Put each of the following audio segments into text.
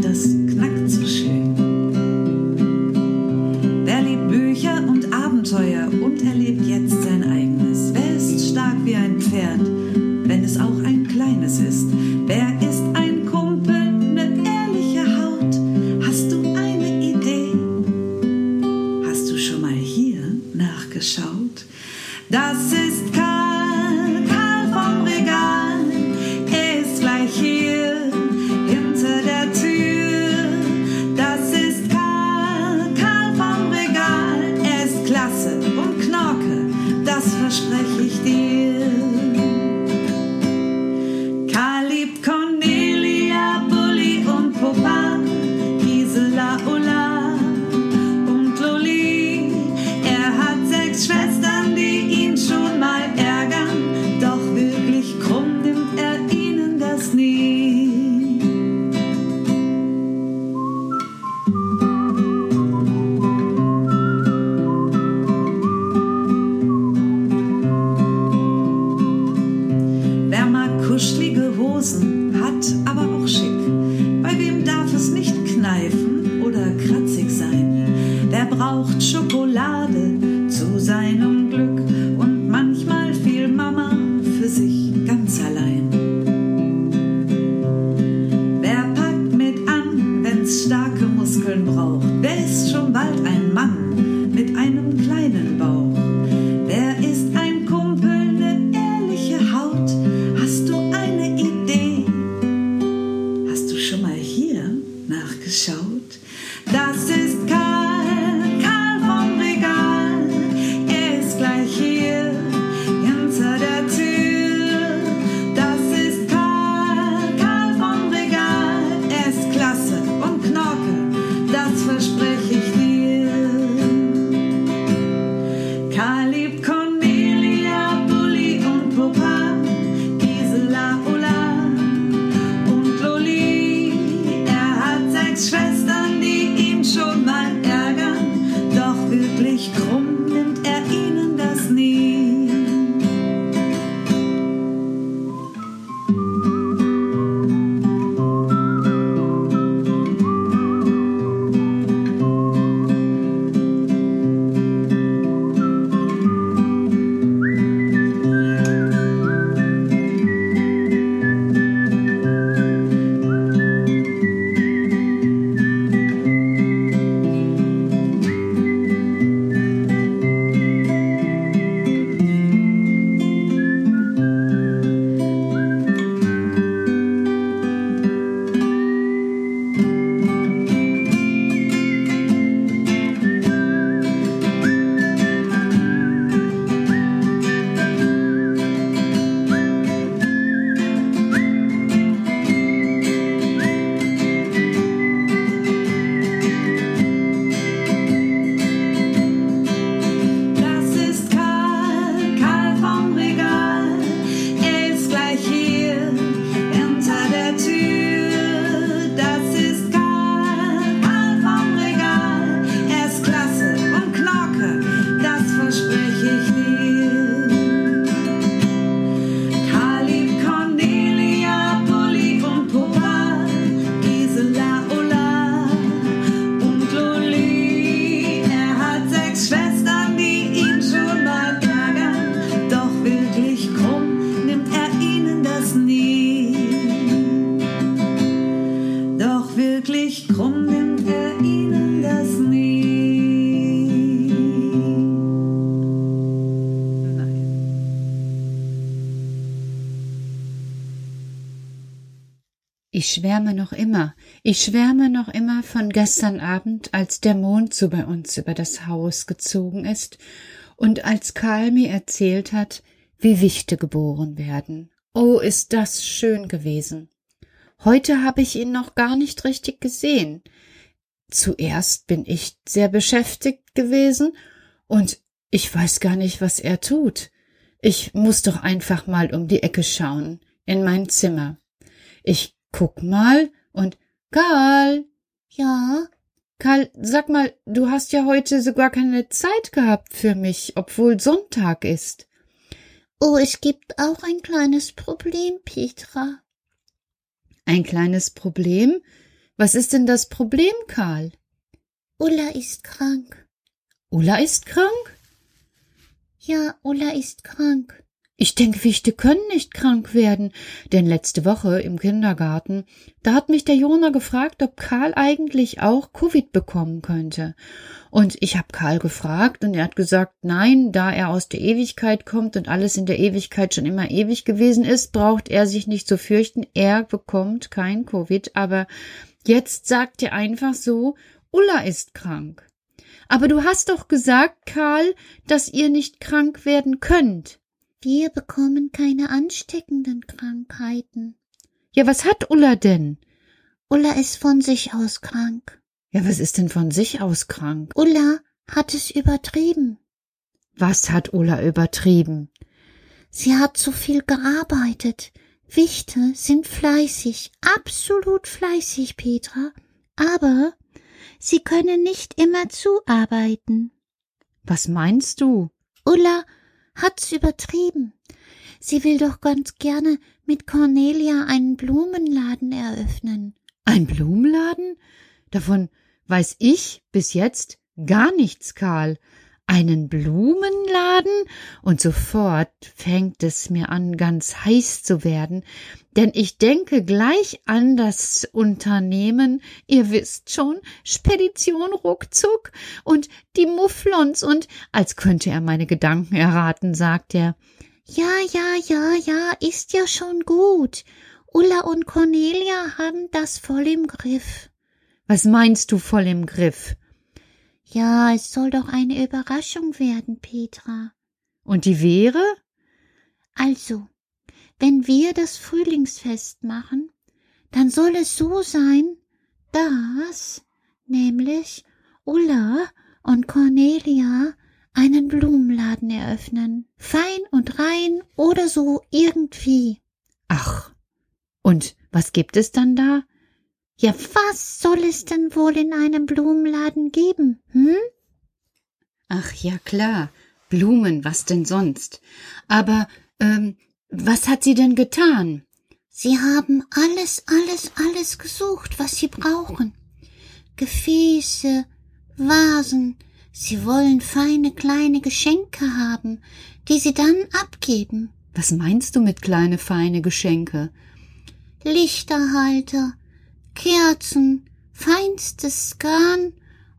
das knackt. Ich schwärme noch immer, ich schwärme noch immer von gestern Abend, als der Mond so bei uns über das Haus gezogen ist und als Karl mir erzählt hat, wie Wichte geboren werden. Oh, ist das schön gewesen. Heute habe ich ihn noch gar nicht richtig gesehen. Zuerst bin ich sehr beschäftigt gewesen und ich weiß gar nicht, was er tut. Ich muss doch einfach mal um die Ecke schauen, in mein Zimmer. Ich Guck mal und Karl. Ja. Karl, sag mal, du hast ja heute sogar keine Zeit gehabt für mich, obwohl Sonntag ist. Oh, es gibt auch ein kleines Problem, Petra. Ein kleines Problem? Was ist denn das Problem, Karl? Ulla ist krank. Ulla ist krank? Ja, Ulla ist krank. Ich denke, Wichte können nicht krank werden, denn letzte Woche im Kindergarten, da hat mich der Jona gefragt, ob Karl eigentlich auch Covid bekommen könnte. Und ich habe Karl gefragt und er hat gesagt, nein, da er aus der Ewigkeit kommt und alles in der Ewigkeit schon immer ewig gewesen ist, braucht er sich nicht zu fürchten, er bekommt kein Covid, aber jetzt sagt er einfach so, Ulla ist krank. Aber du hast doch gesagt, Karl, dass ihr nicht krank werden könnt. Wir bekommen keine ansteckenden Krankheiten. Ja, was hat Ulla denn? Ulla ist von sich aus krank. Ja, was ist denn von sich aus krank? Ulla hat es übertrieben. Was hat Ulla übertrieben? Sie hat zu viel gearbeitet. Wichte sind fleißig, absolut fleißig, Petra, aber sie können nicht immer zuarbeiten. Was meinst du? Ulla hat's übertrieben. Sie will doch ganz gerne mit Cornelia einen Blumenladen eröffnen. Ein Blumenladen? Davon weiß ich bis jetzt gar nichts, Karl einen Blumenladen und sofort fängt es mir an, ganz heiß zu werden, denn ich denke gleich an das Unternehmen, ihr wisst schon, Spedition ruckzuck und die Mufflons und als könnte er meine Gedanken erraten, sagt er. Ja, ja, ja, ja, ist ja schon gut. Ulla und Cornelia haben das voll im Griff. Was meinst du voll im Griff? Ja, es soll doch eine Überraschung werden, Petra. Und die wäre? Also, wenn wir das Frühlingsfest machen, dann soll es so sein, dass nämlich Ulla und Cornelia einen Blumenladen eröffnen. Fein und rein oder so irgendwie. Ach, und was gibt es dann da? Ja, was soll es denn wohl in einem Blumenladen geben, hm? Ach ja, klar. Blumen, was denn sonst? Aber, ähm, was hat sie denn getan? Sie haben alles, alles, alles gesucht, was sie brauchen. Gefäße, Vasen. Sie wollen feine kleine Geschenke haben, die sie dann abgeben. Was meinst du mit kleine feine Geschenke? Lichterhalter, Kerzen, feinstes Garn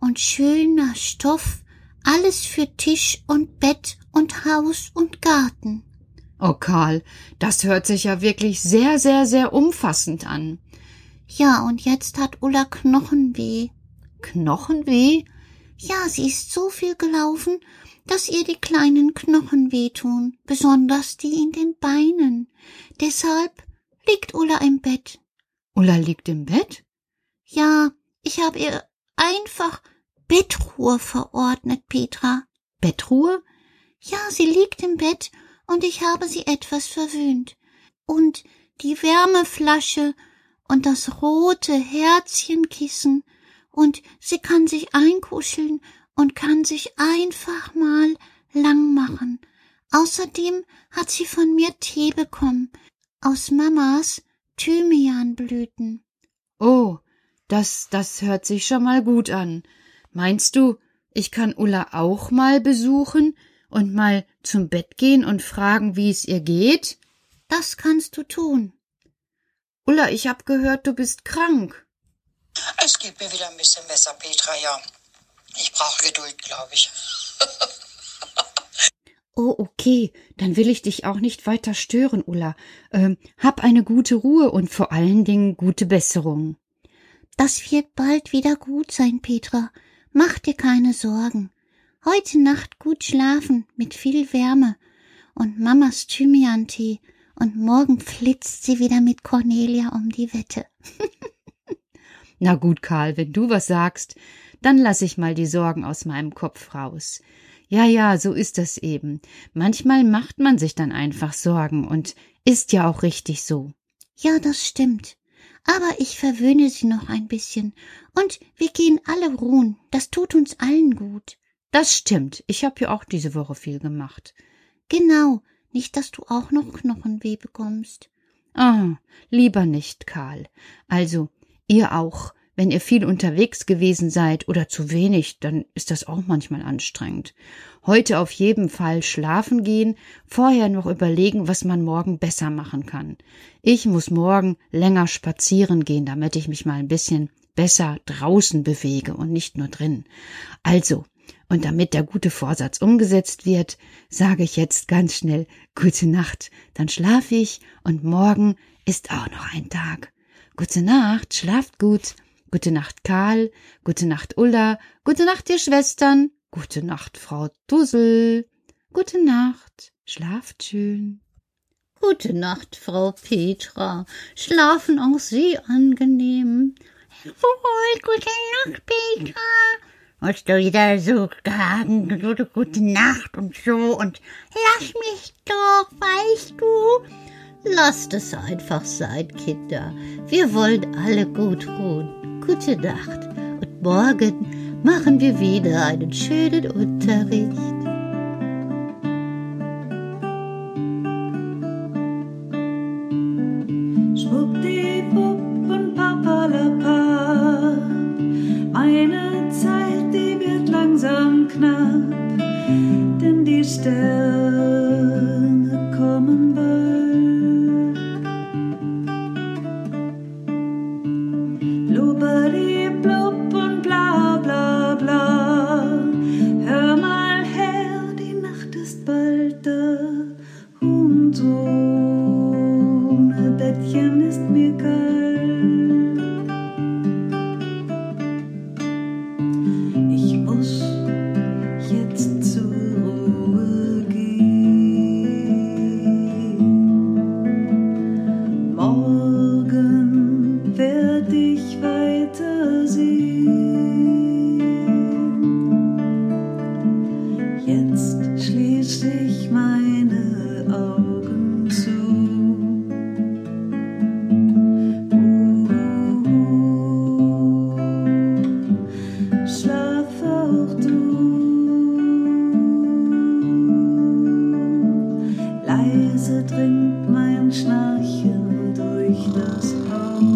und schöner Stoff, alles für Tisch und Bett und Haus und Garten. Oh Karl, das hört sich ja wirklich sehr, sehr, sehr umfassend an. Ja, und jetzt hat Ulla Knochenweh. Knochenweh? Ja, sie ist so viel gelaufen, dass ihr die kleinen Knochen wehtun, besonders die in den Beinen. Deshalb liegt Ulla im Bett. Ulla liegt im Bett? Ja, ich habe ihr einfach Bettruhe verordnet, Petra. Bettruhe? Ja, sie liegt im Bett und ich habe sie etwas verwöhnt. Und die Wärmeflasche und das rote Herzchenkissen und sie kann sich einkuscheln und kann sich einfach mal lang machen. Außerdem hat sie von mir Tee bekommen aus Mamas Thymianblüten. Oh, das, das hört sich schon mal gut an. Meinst du, ich kann Ulla auch mal besuchen und mal zum Bett gehen und fragen, wie es ihr geht? Das kannst du tun. Ulla, ich hab gehört, du bist krank. Es geht mir wieder ein bisschen besser, Petra, ja. Ich brauche Geduld, glaube ich. Oh, okay, dann will ich dich auch nicht weiter stören, Ulla. Ähm, hab eine gute Ruhe und vor allen Dingen gute Besserung. Das wird bald wieder gut sein, Petra. Mach dir keine Sorgen. Heute Nacht gut schlafen mit viel Wärme und Mamas Thymian-Tee und morgen flitzt sie wieder mit Cornelia um die Wette. Na gut, Karl, wenn du was sagst, dann lass ich mal die Sorgen aus meinem Kopf raus. Ja, ja, so ist das eben. Manchmal macht man sich dann einfach Sorgen und ist ja auch richtig so. Ja, das stimmt. aber ich verwöhne sie noch ein bisschen. Und wir gehen alle ruhen. Das tut uns allen gut. Das stimmt. Ich habe ja auch diese Woche viel gemacht. Genau. Nicht, dass du auch noch Knochenweh bekommst. Ah, lieber nicht, Karl. Also, ihr auch. Wenn ihr viel unterwegs gewesen seid oder zu wenig, dann ist das auch manchmal anstrengend. Heute auf jeden Fall schlafen gehen, vorher noch überlegen, was man morgen besser machen kann. Ich muss morgen länger spazieren gehen, damit ich mich mal ein bisschen besser draußen bewege und nicht nur drin. Also, und damit der gute Vorsatz umgesetzt wird, sage ich jetzt ganz schnell Gute Nacht, dann schlafe ich und morgen ist auch noch ein Tag. Gute Nacht, schlaft gut. Gute Nacht, Karl. Gute Nacht, Ulla. Gute Nacht, ihr Schwestern. Gute Nacht, Frau Dussel. Gute Nacht. Schlaft schön. Gute Nacht, Frau Petra. Schlafen auch Sie angenehm. Wohl, gute Nacht, Petra. Hast du wieder so sagen, gute, gute Nacht und so und lass mich doch, weißt du? Lasst es einfach sein, Kinder. Wir wollen alle gut ruhen. Gute Nacht. Und morgen machen wir wieder einen schönen Unterricht. But Leise dringt mein Schnarchen durch das Haus.